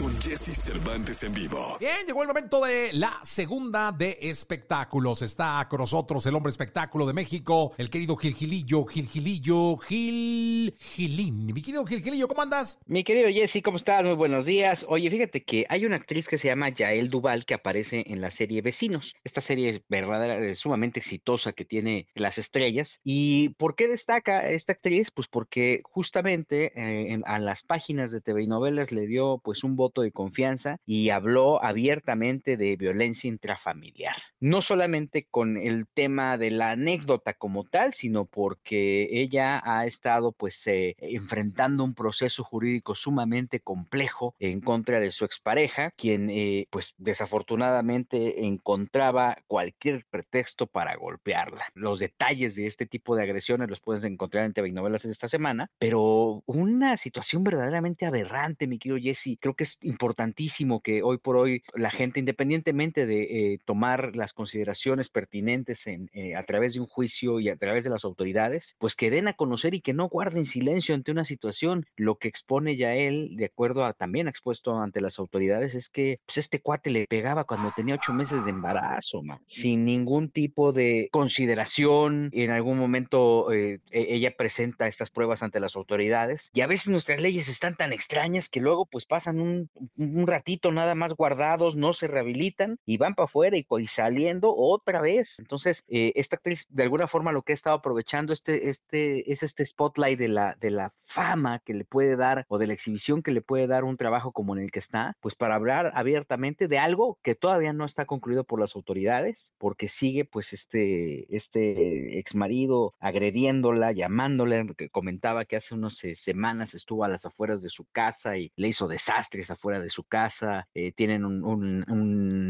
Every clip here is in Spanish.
con Jesse Cervantes en vivo. Bien, llegó el momento de la segunda de espectáculos. Está con nosotros el hombre espectáculo de México, el querido Gil Gilillo, Gil Gilillo, Gil Gilín. Mi querido Gil Gilillo, ¿cómo andas? Mi querido Jesse, ¿cómo estás? Muy buenos días. Oye, fíjate que hay una actriz que se llama Yael Duval que aparece en la serie Vecinos. Esta serie es verdadera, sumamente exitosa que tiene las estrellas. ¿Y por qué destaca esta actriz? Pues porque justamente eh, a las páginas de TV y novelas le dio pues un voto de confianza y habló abiertamente de violencia intrafamiliar. No solamente con el tema de la anécdota como tal, sino porque ella ha estado pues eh, enfrentando un proceso jurídico sumamente complejo en contra de su expareja, quien eh, pues desafortunadamente encontraba cualquier pretexto para golpearla. Los detalles de este tipo de agresiones los puedes encontrar en TV Novelas esta semana, pero una situación verdaderamente aberrante, mi querido Jesse. Creo que es importantísimo que hoy por hoy la gente, independientemente de eh, tomar las consideraciones pertinentes en, eh, a través de un juicio y a través de las autoridades, pues que den a conocer y que no guarden silencio ante una situación. Lo que expone ya él, de acuerdo a también expuesto ante las autoridades, es que pues, este cuate le pegaba cuando tenía ocho meses de embarazo, sin ningún tipo de consideración. En algún momento eh, e, ella presenta estas pruebas ante las autoridades y a veces nuestras leyes están tan extrañas que luego pues pasan un un ratito nada más guardados, no se rehabilitan y van para afuera y, saliendo otra vez. Entonces, eh, esta actriz, de alguna forma, lo que ha estado aprovechando este, este, es este spotlight de la, de la fama que le puede dar o de la exhibición que le puede dar un trabajo como en el que está, pues para hablar abiertamente de algo que todavía no está concluido por las autoridades, porque sigue pues este, este ex marido agrediéndola, llamándola, que comentaba que hace unas eh, semanas estuvo a las afueras de su casa y le hizo desastres afuera de su casa, eh, tienen un,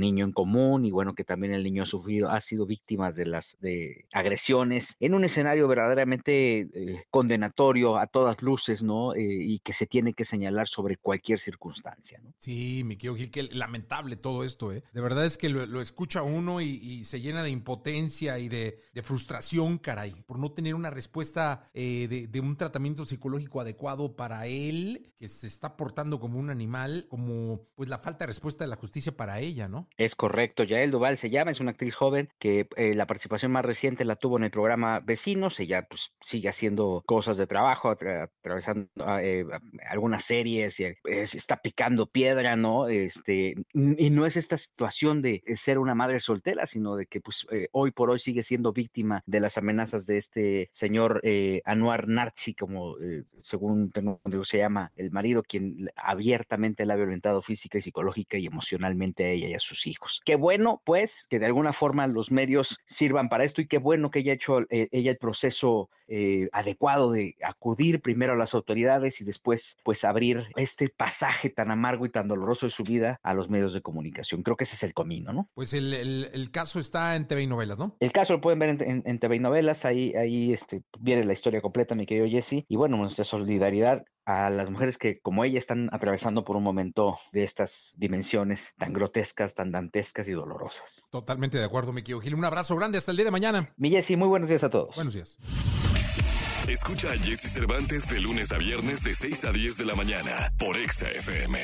niño en común y bueno, que también el niño ha sufrido, ha sido víctima de las de agresiones en un escenario verdaderamente eh, condenatorio a todas luces, ¿no? Eh, y que se tiene que señalar sobre cualquier circunstancia, ¿no? Sí, mi querido Gil, que lamentable todo esto, ¿eh? De verdad es que lo, escucha uno y, se llena de impotencia y de, frustración, caray, por no tener una respuesta de, de un tratamiento psicológico adecuado para él, que se está portando como un animal como pues la falta de respuesta de la justicia para ella, ¿no? Es correcto, Yael Duval se llama, es una actriz joven que eh, la participación más reciente la tuvo en el programa Vecinos, ella pues sigue haciendo cosas de trabajo, atravesando ah, eh, algunas series y está picando piedra, ¿no? Este, y no es esta situación de ser una madre soltera, sino de que pues eh, hoy por hoy sigue siendo víctima de las amenazas de este señor Anuar Narchi, como según tengo, se llama el marido, quien abiertamente ha violentado física y psicológica y emocionalmente a ella y a sus hijos. Qué bueno, pues, que de alguna forma los medios sirvan para esto y qué bueno que haya hecho eh, ella el proceso eh, adecuado de acudir primero a las autoridades y después, pues, abrir este pasaje tan amargo y tan doloroso de su vida a los medios de comunicación. Creo que ese es el camino, ¿no? Pues el, el, caso está en TV y novelas, ¿no? El caso lo pueden ver en, en, TV y novelas, ahí, ahí este, viene la historia completa, mi querido Jesse, y bueno, nuestra solidaridad a las mujeres que como ella están atravesando por un momento de estas dimensiones tan grotescas, tan dantescas y dolorosas. Totalmente de acuerdo, mi querido Gil. Un abrazo grande hasta el día de mañana. Mi Jessy, muy buenos días a todos. Buenos días. Escucha a Jesse Cervantes de lunes a viernes de 6 a 10 de la mañana por Exa FM.